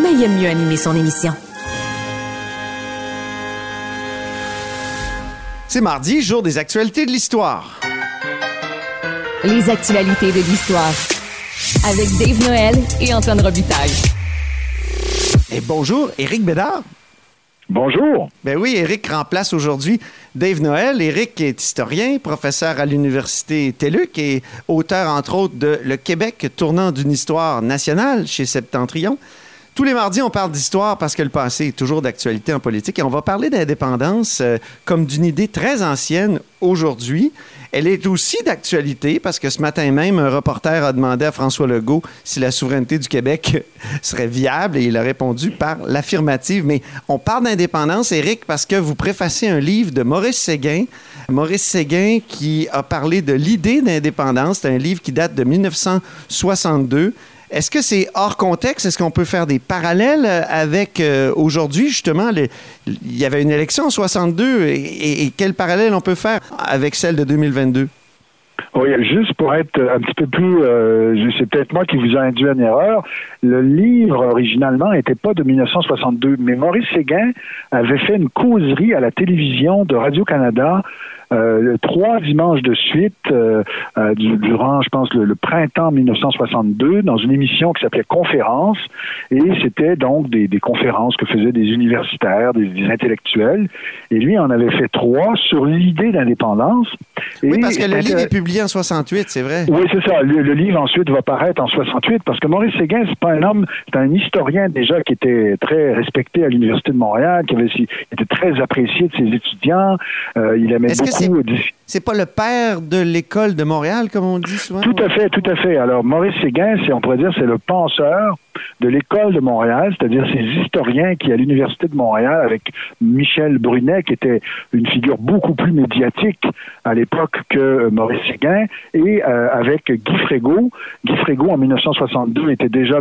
Mais il aime mieux animer son émission. C'est mardi, jour des actualités de l'histoire. Les actualités de l'histoire. Avec Dave Noël et Antoine Robitaille. Et bonjour, Éric Bédard. Bonjour. Ben oui, Éric remplace aujourd'hui Dave Noël. Éric est historien, professeur à l'Université TELUC et auteur, entre autres, de Le Québec tournant d'une histoire nationale chez Septentrion. Tous les mardis, on parle d'histoire parce que le passé est toujours d'actualité en politique et on va parler d'indépendance euh, comme d'une idée très ancienne aujourd'hui. Elle est aussi d'actualité parce que ce matin même, un reporter a demandé à François Legault si la souveraineté du Québec serait viable et il a répondu par l'affirmative. Mais on parle d'indépendance, Éric, parce que vous préfacez un livre de Maurice Séguin. Maurice Séguin qui a parlé de l'idée d'indépendance. C'est un livre qui date de 1962. Est-ce que c'est hors contexte? Est-ce qu'on peut faire des parallèles euh, avec euh, aujourd'hui, justement? il y avait une élection en 62 et, quel parallèle on peut faire avec celle de 2022? Oui, juste pour être un petit peu plus, euh, c'est peut-être moi qui vous ai induit une erreur. Le livre originalement n'était pas de 1962, mais Maurice Séguin avait fait une causerie à la télévision de Radio Canada euh, trois dimanches de suite euh, euh, durant, je pense, le, printemps 1962, dans une émission qui s'appelait Conférence, et c'était donc des, conférences que faisaient des universitaires, des, intellectuels, et lui en avait fait trois sur l'idée d'indépendance. Oui, parce que le livre est publié en 68, c'est vrai. Oui, c'est ça. Le, livre ensuite va paraître en 68, parce que Maurice Séguin, c'est pas un homme, c'est un historien déjà qui était très respecté à l'Université de Montréal, qui avait, était très apprécié de ses étudiants. il aimait beaucoup c'est pas le père de l'école de Montréal, comme on dit souvent? Tout à fait, tout à fait. Alors, Maurice Séguin, on pourrait dire, c'est le penseur de l'école de Montréal, c'est-à-dire ces historiens qui, à l'Université de Montréal, avec Michel Brunet, qui était une figure beaucoup plus médiatique à l'époque que Maurice Séguin, et euh, avec Guy Frégaud. Guy Frégaud, en 1962, était déjà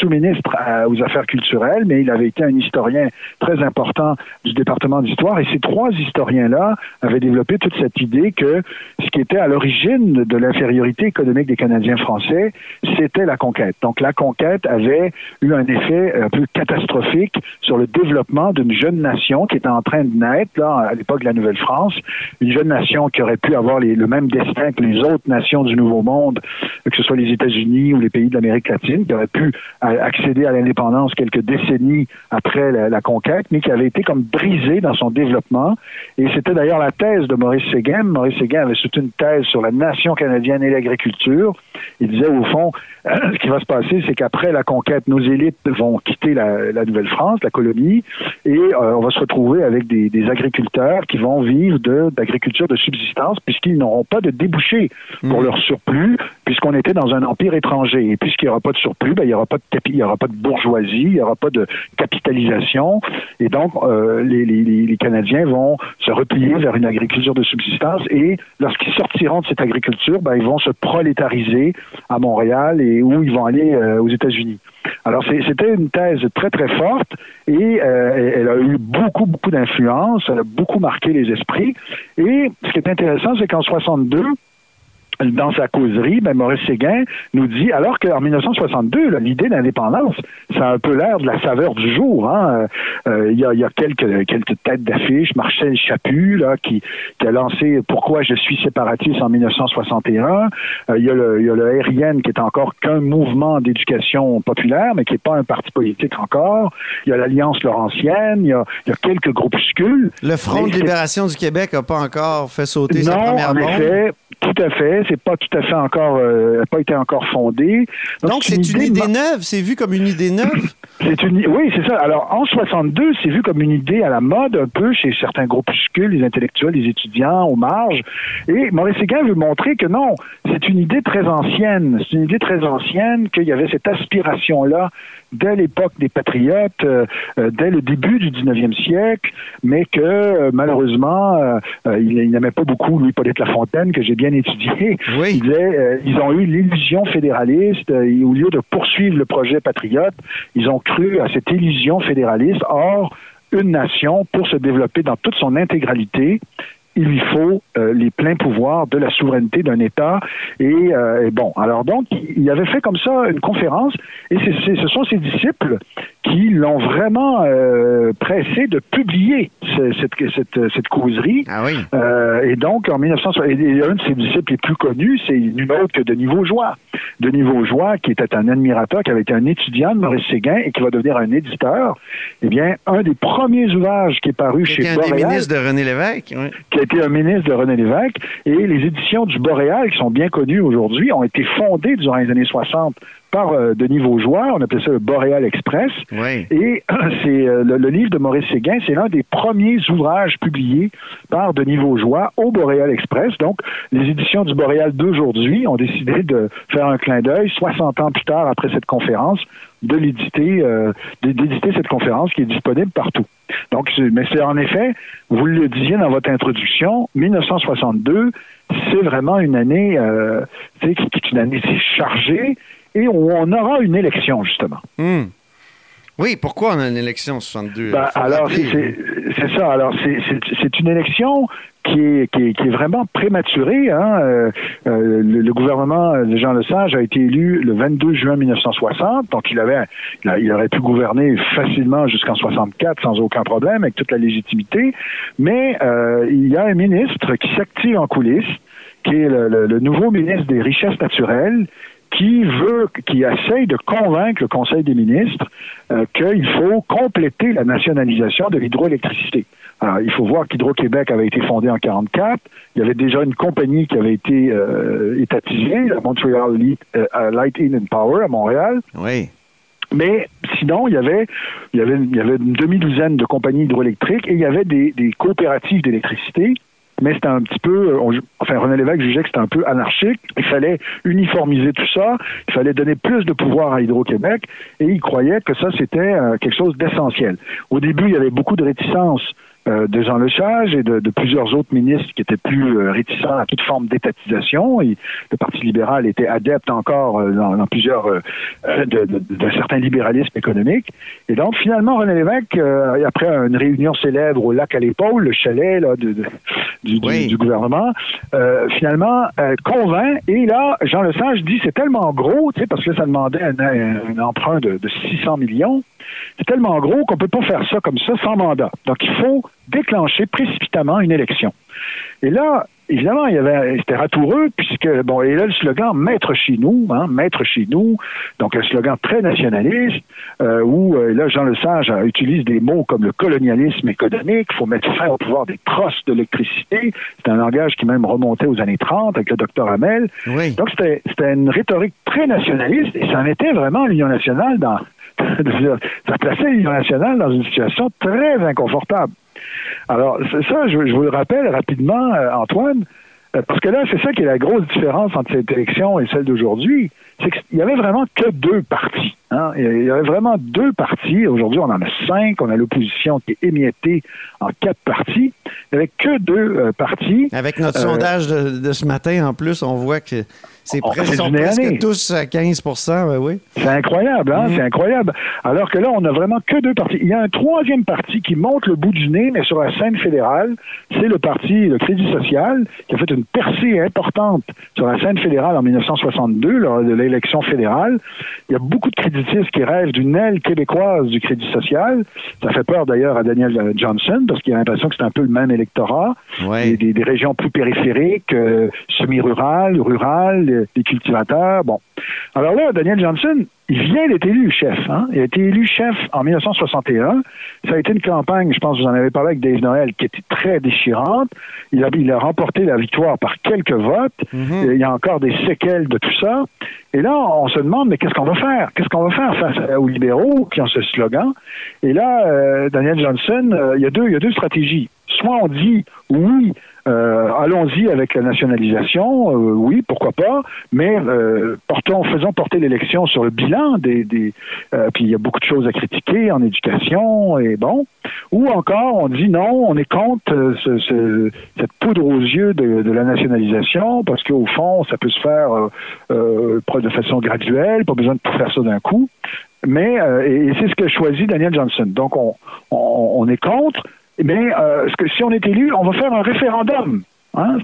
sous-ministre aux Affaires culturelles, mais il avait été un historien très important du département d'histoire, et ces trois historiens-là avaient développé toute cette idée que ce qui était à l'origine de l'infériorité économique des Canadiens français, c'était la conquête. Donc la conquête avait eu un effet un peu catastrophique sur le développement d'une jeune nation qui était en train de naître là, à l'époque de la Nouvelle-France, une jeune nation qui aurait pu avoir le même destin que les autres nations du Nouveau Monde, que ce soit les États-Unis ou les pays de l'Amérique latine, qui aurait pu accéder à l'indépendance quelques décennies après la, conquête, mais qui avait été comme brisée dans son développement. Et c'était d'ailleurs la thèse de Maurice Séguin. Maurice Séguin avait soutenu une thèse sur la nation canadienne et l'agriculture. Il disait au fond, ce qui va se passer, c'est qu'après la conquête, nos élites vont quitter la, Nouvelle-France, la colonie, et euh, on va se retrouver avec des, agriculteurs qui vont vivre d'agriculture de, subsistance, puisqu'ils n'auront pas de débouchés pour mmh. leur surplus, puisqu'on était dans un empire étranger. Et puisqu'il n'y aura pas de surplus, ben, il n'y aura pas de il y aura pas de bourgeoisie, il n'y aura pas de capitalisation, et donc euh, les, les Canadiens vont se replier vers une agriculture de subsistance, et lorsqu'ils sortiront de cette agriculture, ben, ils vont se prolétariser à Montréal et où ils vont aller euh, aux États-Unis. Alors, c'était une thèse très, très forte et euh, elle a eu beaucoup, beaucoup d'influence, elle a beaucoup marqué les esprits. Et ce qui est intéressant, c'est qu'en 62, dans sa causerie, ben, Maurice Séguin nous dit, alors qu'en 1962, l'idée d'indépendance, ça a un peu l'air de la saveur du jour. Hein? Euh, il y, a, y, a, quelques, quelques têtes d'affiche. Marcel Chaput, là, qui, qui, a lancé Pourquoi je suis séparatiste en 1961. Euh, il, y a le, y a le RIN, qui est encore qu'un mouvement d'éducation populaire, mais qui n'est pas un parti politique encore. Il y a l'Alliance Laurentienne. Il y a, il y a quelques groupuscules. Le Front de libération du Québec n'a pas encore fait sauter non, sa première en effet, Tout à fait. C'est pas tout à fait encore, euh, pas été encore fondé. Donc, c'est une, idée, neuve. C'est vu comme une idée neuve? C'est une, oui, c'est ça. Alors, en 62, c'est vu comme une idée à la mode, un peu chez certains groupuscules, les intellectuels, les étudiants, aux marges. Et Maurice Séguin veut montrer que non, c'est une idée très ancienne. C'est une idée très ancienne qu'il y avait cette aspiration-là dès l'époque des patriotes, euh, euh, dès le début du 19e siècle, mais que euh, malheureusement, il, n'aimait pas beaucoup Louis-Polyte Lafontaine, que j'ai bien étudié. Oui. Il disait, ils ont eu l'illusion fédéraliste, et au lieu de poursuivre le projet patriote, ils ont cru à cette illusion fédéraliste. Or, une nation, pour se développer dans toute son intégralité, il lui faut euh, les pleins pouvoirs de la souveraineté d'un État. Euh, et, bon, alors donc, il avait fait comme ça une conférence, et ce sont ses disciples qui l'ont vraiment euh, pressé de publier cette, cette, cette, causerie. Ah oui. et donc, en 1960, un de ses disciples les plus connus, c'est nul autre que Denis Vaugeois. Denis Vaugeois, qui était un admirateur, qui avait été un étudiant de Maurice Séguin et qui va devenir un éditeur, eh bien, un des premiers ouvrages qui est paru chez Boréal... un des ministres de René Lévesque. Oui été un ministre de René Lévesque. Et les éditions du Boréal, qui sont bien connues aujourd'hui, ont été fondées durant les années 60 par euh, Denis Vaugeois. On appelait ça le Boréal Express. Et c'est euh, le, livre de Maurice Séguin, c'est l'un des premiers ouvrages publiés par Denis Vaugeois au Boréal Express. Donc, les éditions du Boréal d'aujourd'hui ont décidé de faire un clin d'œil 60 ans plus tard après cette conférence de l'éditer, euh, d'éditer cette conférence qui est disponible partout. Donc, mais c'est en effet, vous le disiez dans votre introduction, 1962, c'est vraiment une année, euh, qui est une année chargée et on aura une élection justement. Hmm. Oui, pourquoi on a une élection en 62? Ben, alors, c'est ça. Alors, c'est une élection qui est, qui est, vraiment prématurée. Hein. Euh, euh, le, gouvernement de Jean Lesage a été élu le 22 juin 1960, donc il avait, il, aurait pu gouverner facilement jusqu'en 64 sans aucun problème, avec toute la légitimité. Mais euh, il y a un ministre qui s'active en coulisses, qui est le nouveau ministre des Richesses naturelles, qui veut, qui essaye de convaincre le Conseil des ministres euh, qu'il faut compléter la nationalisation de l'hydroélectricité. Alors, il faut voir qu'Hydro-Québec avait été fondé en 1944. Il y avait déjà une compagnie qui avait été euh, étatisée, la Montreal euh, Light In and Power à Montréal. Oui. Mais sinon, il y avait, il y avait, il y avait une demi-douzaine de compagnies hydroélectriques et il y avait des, des coopératives d'électricité mais c'était un petit peu, euh, enfin René Lévesque jugeait que c'était un peu anarchique. Il fallait uniformiser tout ça, il fallait donner plus de pouvoir à Hydro-Québec, et il croyait que ça c'était euh, quelque chose d'essentiel. Au début, il y avait beaucoup de réticence euh, de Jean Lesage et de, plusieurs autres ministres qui étaient plus euh, réticents à toute forme d'étatisation. Et le Parti libéral était adepte encore euh, dans, plusieurs d'un certain libéralisme économique. Et donc, finalement, René Lévesque, après une réunion célèbre au lac à l'épaule, le chalet là, du, du, gouvernement, finalement convainc. Et là, Jean Lesage dit c'est tellement gros, parce que ça demandait un, emprunt de, de 600 millions. C'est tellement gros qu'on ne peut pas faire ça comme ça sans mandat. Donc, il faut déclencher précipitamment une élection. Et là, évidemment, il y avait, c'était ratoureux, puisque, bon, et là, le slogan Maître chez nous, hein, Maître chez nous, donc un slogan très nationaliste, euh, où, euh, là, Jean Lesage utilise des mots comme le colonialisme économique, il faut mettre fin au pouvoir des trosses d'électricité. C'est un langage qui même remontait aux années 30 avec le docteur Hamel. Donc, c'était, c'était une rhétorique très nationaliste, et ça mettait vraiment l'Union nationale dans, ça plaçait l'Union nationale dans une situation très inconfortable. Alors, ça, je, vous le rappelle rapidement, euh, Antoine, euh, parce que là, c'est ça qui est la grosse différence entre cette élection et celle d'aujourd'hui. C'est qu'il y avait vraiment que deux partis. Hein. Il y avait vraiment deux partis. Aujourd'hui, on en a cinq. On a l'opposition qui est émiettée en quatre partis. Avait que deux euh, partis. Avec notre sondage de, ce matin, en plus, on voit que c'est presque, presque tous à 15 oui. C'est incroyable, hein? Mm-hmm. C'est incroyable. Alors que là, on a vraiment que deux partis. Il y a un troisième parti qui monte le bout du nez, mais sur la scène fédérale. C'est le parti, le Crédit social, qui a fait une percée importante sur la scène fédérale en 1962, lors de l'élection fédérale. Il y a beaucoup de créditistes qui rêvent d'une aile québécoise du Crédit social. Ça fait peur d'ailleurs à Daniel Johnson, parce qu'il a l'impression que c'est un peu le même électorat. Ouais. Des, des, régions plus périphériques, euh, semi-rurales, rurales, des cultivateurs. Bon. Alors là, Daniel Johnson, il vient d'être élu chef. Hein? Il a été élu chef en 1961. Ça a été une campagne, je pense que vous en avez parlé avec Dave Noël, qui était très déchirante. Il a, il a remporté la victoire par quelques votes. Il y a encore des séquelles de tout ça. Et là, on se demande, mais qu'est-ce qu'on va faire? Qu'est-ce qu'on va faire face aux libéraux qui ont ce slogan? Et là, euh, Daniel Johnson, euh, il, y a deux, il y a deux stratégies. Soit on dit, oui, euh, allons-y avec la nationalisation, euh, oui, pourquoi pas, mais euh, portons, faisons porter l'élection sur le bilan des, des puis il y a beaucoup de choses à critiquer en éducation et bon, ou encore on dit non, on est contre ce, cette poudre aux yeux de, la nationalisation parce qu'au fond ça peut se faire de façon graduelle, pas besoin de tout faire ça d'un coup. Mais et, c'est ce que choisit Daniel Johnson. Donc on, on, on est contre, mais euh, que, si on est élu, on va faire un référendum. Hein?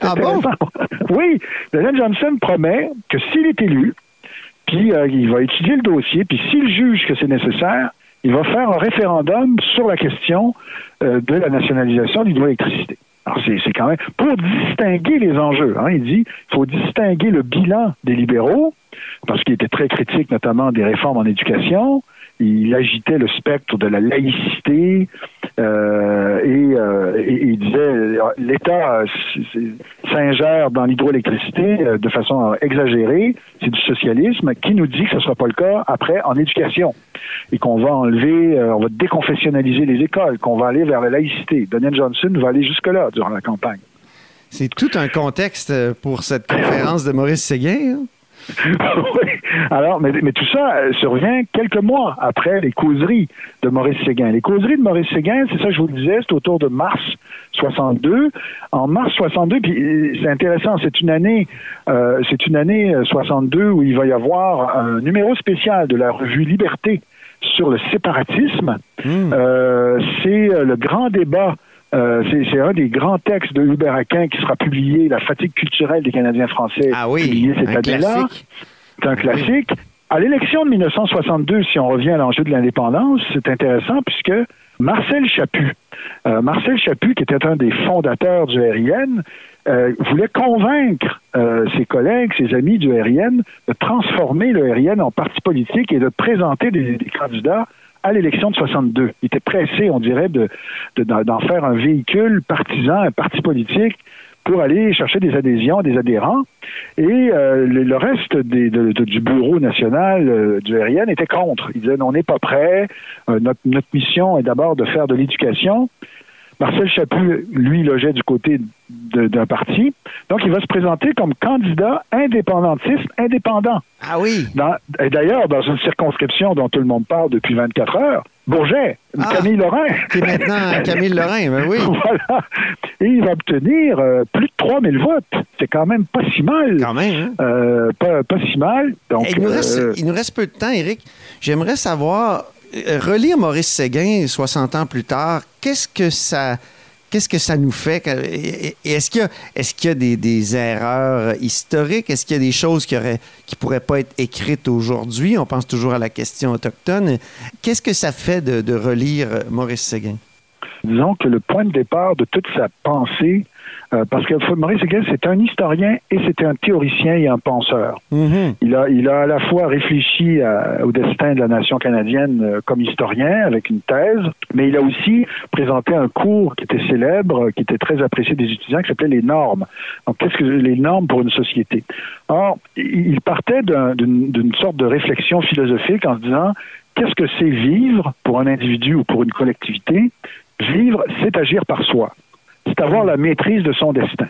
ah bon? oui, Daniel Johnson promet que s'il est élu, puis euh, il va étudier le dossier, puis s'il juge que c'est nécessaire, il va faire un référendum sur la question euh, de la nationalisation de l'hydroélectricité. Alors, c'est quand même pour distinguer les enjeux. Hein, il dit il faut distinguer le bilan des libéraux, parce qu'il était très critique notamment des réformes en éducation, il agitait le spectre de la laïcité euh, euh, et, il disait l'État s'ingère dans l'hydroélectricité euh, de façon exagérée, c'est du socialisme. Qui nous dit que ce ne sera pas le cas après en éducation et qu'on va enlever, on va déconfessionnaliser les écoles, qu'on va aller vers la laïcité. Daniel Johnson va aller jusque-là durant la campagne. C'est tout un contexte pour cette conférence de Maurice Séguin. Hein? oui. Alors, mais, tout ça euh, survient quelques mois après les causeries de Maurice Séguin. Les causeries de Maurice Séguin, c'est ça que je vous le disais, c'est autour de mars 62. En mars 62, puis euh, c'est intéressant, c'est une année, euh, c'est une année 62 où il va y avoir un numéro spécial de la revue Liberté sur le séparatisme. Hmm. c'est le grand débat euh, c'est un des grands textes de Hubert Aquin qui sera publié, La fatigue culturelle des Canadiens français, ah oui, publié cette année-là. Un classique. À l'élection de 1962, si on revient à l'enjeu de l'indépendance, c'est intéressant puisque Marcel Chaput, euh, qui était un des fondateurs du RIN, euh, voulait convaincre ses collègues, ses amis du RIN, de transformer le RIN en parti politique et de présenter des candidats à l'élection de 62. Il était pressé, on dirait, de, d'en faire un véhicule partisan, un parti politique pour aller chercher des adhésions, des adhérents. Et euh, le, reste des, du bureau national euh, du RIN était contre. Ils disaient, on n'est pas prêt. Euh, notre, notre mission est d'abord de faire de l'éducation. Marcel Chaput, lui, logeait du côté d'un parti. Donc, il va se présenter comme candidat indépendantiste indépendant. Ah oui. et d'ailleurs, dans une circonscription dont tout le monde parle depuis 24 heures, Bourget, ah, Camille Lorrain. Qui est maintenant Camille Lorrain, ben oui. voilà. Et il va obtenir euh, plus de 3000 votes. C'est quand même pas si mal. Quand même. Hein? Euh, pas, pas, si mal. Donc, il, nous reste, euh, il nous reste peu de temps, Eric. J'aimerais savoir relire Maurice Séguin 60 ans plus tard, qu'est-ce que ça qu'est-ce que ça nous fait? Est-ce qu'il y a, des, erreurs historiques? Est-ce qu'il y a des choses qui ne pourraient pas être écrites aujourd'hui? On pense toujours à la question autochtone. Qu'est-ce que ça fait de, relire Maurice Séguin? Disons que le point de départ de toute sa pensée euh, parce que Maurice Seguin, c'est un historien et c'est un théoricien et un penseur. Mm-hmm. il, a, il a à la fois réfléchi au destin de la nation canadienne euh, comme historien avec une thèse, mais il a aussi présenté un cours qui était célèbre, qui était très apprécié des étudiants, qui s'appelait les normes. Donc, qu'est-ce que les normes pour une société? Or, il partait d'une sorte de réflexion philosophique en se disant qu'est-ce que c'est vivre pour un individu ou pour une collectivité? Vivre, c'est agir par soi c'est avoir la maîtrise de son destin.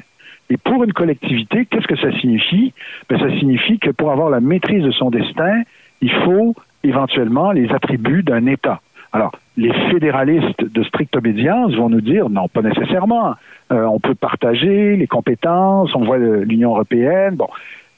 Et pour une collectivité, qu'est-ce que ça signifie? Ben, ça signifie que pour avoir la maîtrise de son destin, il faut éventuellement les attributs d'un État. Alors, les fédéralistes de stricte obédience vont nous dire non, pas nécessairement. Euh, on peut partager les compétences, on voit l'Union européenne, bon.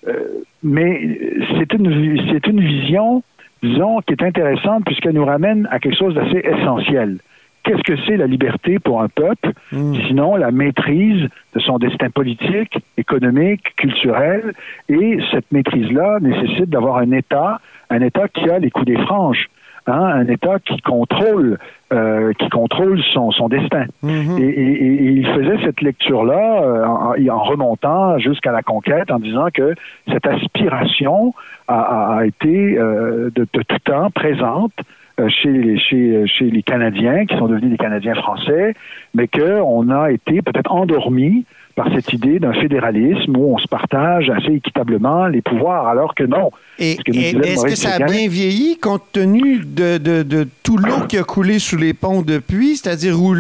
Euh, mais c'est une, c'est une vision, disons, qui est intéressante puisqu'elle nous ramène à quelque chose d'assez essentiel qu'est-ce que c'est la liberté pour un peuple, hmm. sinon la maîtrise de son destin politique, économique, culturel, et cette maîtrise-là nécessite d'avoir un État, un État qui a les coups des franges. Hein, un État qui contrôle euh, qui contrôle son, son destin. Mhm. et, et- et il faisait cette lecture-là euh, en, en remontant jusqu'à la conquête, en disant que cette aspiration a, a- a été euh, de, de tout temps présente euh, chez les, chez, chez les Canadiens, qui sont devenus des Canadiens français, mais qu'on a été peut-être endormis par cette idée d'un fédéralisme où on se partage assez équitablement les pouvoirs, alors que non. Et, que est-ce que ça a bien vieilli compte tenu de, de- de tout l'eau qui a coulé sous les ponts depuis, c'est-à-dire où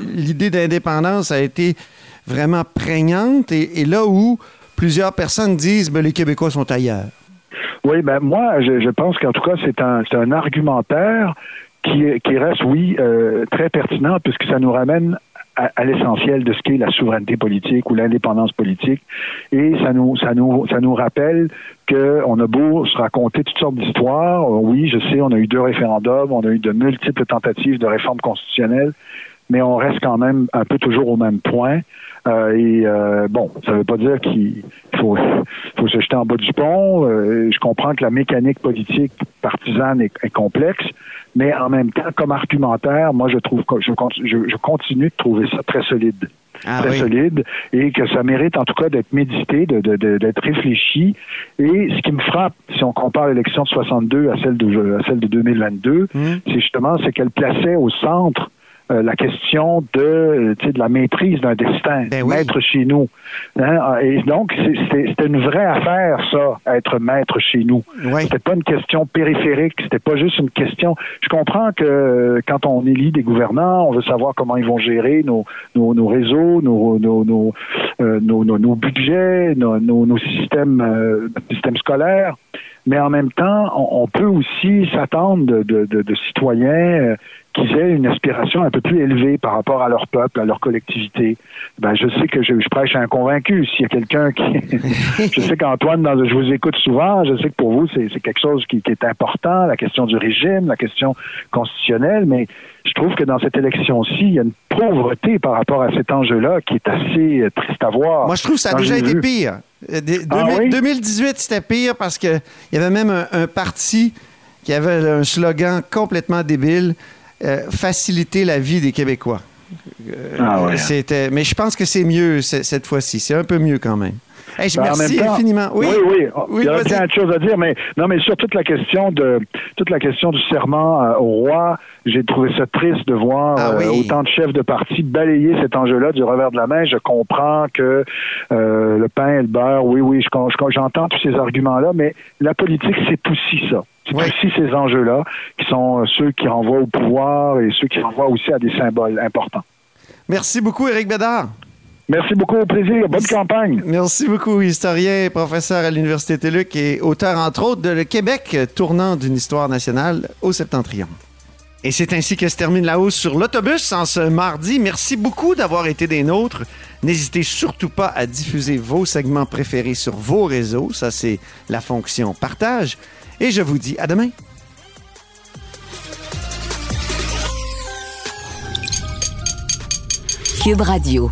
l'idée d'indépendance a été vraiment prégnante et, et là où plusieurs personnes disent ben, les Québécois sont ailleurs? Oui, ben moi, je, je pense qu'en tout cas, c'est un, c'est un argumentaire qui reste, oui, euh, très pertinent, puisque ça nous ramène à, à l'essentiel de ce qu'est la souveraineté politique ou l'indépendance politique. Et ça nous, ça nous, ça nous rappelle qu'on a beau se raconter toutes sortes d'histoires. Euh, Oui, je sais, on a eu deux référendums, on a eu de multiples tentatives de réforme constitutionnelle, mais on reste quand même un peu toujours au même point. Euh, et euh, bon, ça ne veut pas dire qu'il faut, faut se jeter en bas du pont. Euh, je comprends que la mécanique politique partisane est, est complexe, mais en même temps, comme argumentaire, moi, je trouve je, je, je continue de trouver ça très solide. Ah très oui. solide et que ça mérite en tout cas d'être médité, de- de- de- d'être réfléchi. Et ce qui me frappe, si on compare l'élection de 62 à celle de, à celle de 2022, Mhm. c'est justement c'est qu'elle plaçait au centre euh, la question de, euh, tu sais, de la maîtrise d'un destin, Ben oui. maître chez nous. Hein? Et donc, c'est- c'était une vraie affaire, ça, être maître chez nous. Oui. C'était pas une question périphérique, c'était pas juste une question. Je comprends que euh, quand on élit des gouvernants, on veut savoir comment ils vont gérer nos, nos, nos réseaux, nos, nos, nos, euh, nos, nos- budgets, nos, nos, nos systèmes, euh, notre système scolaire. Mais en même temps, on, on peut aussi s'attendre de, de, de- de citoyens euh, qui aient une aspiration un peu plus élevée par rapport à leur peuple, à leur collectivité. Ben, je sais que je, je prêche à un convaincu. S'il y a quelqu'un qui... je sais qu'Antoine, dans- je vous écoute souvent, je sais que pour vous, c'est quelque chose qui, qui est important, la question du régime, la question constitutionnelle, mais je trouve que dans cette élection-ci, il y a une pauvreté par rapport à cet enjeu-là qui est assez euh, triste à voir. Moi, je trouve que ça a déjà été pire. Euh, des- Ah 2000 oui? 2018, c'était pire parce qu'il y avait même un, un parti qui avait un slogan complètement débile faciliter la vie des Québécois. Euh, Ah ouais. C'était, mais je pense que c'est mieux cette fois-ci. C'est un peu mieux quand même. Hey, je Ben, en merci temps- infiniment. Oui, oui, oui. Oui, il y vas-y. plein de choses à dire, mais non, mais sur toute la question de toute la question du serment euh, au roi, j'ai trouvé ça triste de voir Ah euh, autant de chefs de parti balayer cet enjeu-là du revers de la main. Je comprends que euh, le pain et le beurre, oui, oui, je con- je j'entends tous ces arguments-là, mais la politique, c'est aussi ça. C'est Oui. aussi ces enjeux-là qui sont euh, ceux qui renvoient au pouvoir et ceux qui renvoient aussi à des symboles importants. Merci beaucoup, Éric Bédard. Merci beaucoup, au plaisir. Bonne campagne. Merci beaucoup, historien et professeur à l'Université TELUC et auteur, entre autres, de Le Québec, tournant d'une histoire nationale au septentrion. Et c'est ainsi que se termine la hausse sur l'autobus en ce mardi. Merci beaucoup d'avoir été des nôtres. N'hésitez surtout pas à diffuser vos segments préférés sur vos réseaux. Ça, c'est la fonction partage. Et je vous dis à demain. Cube Radio.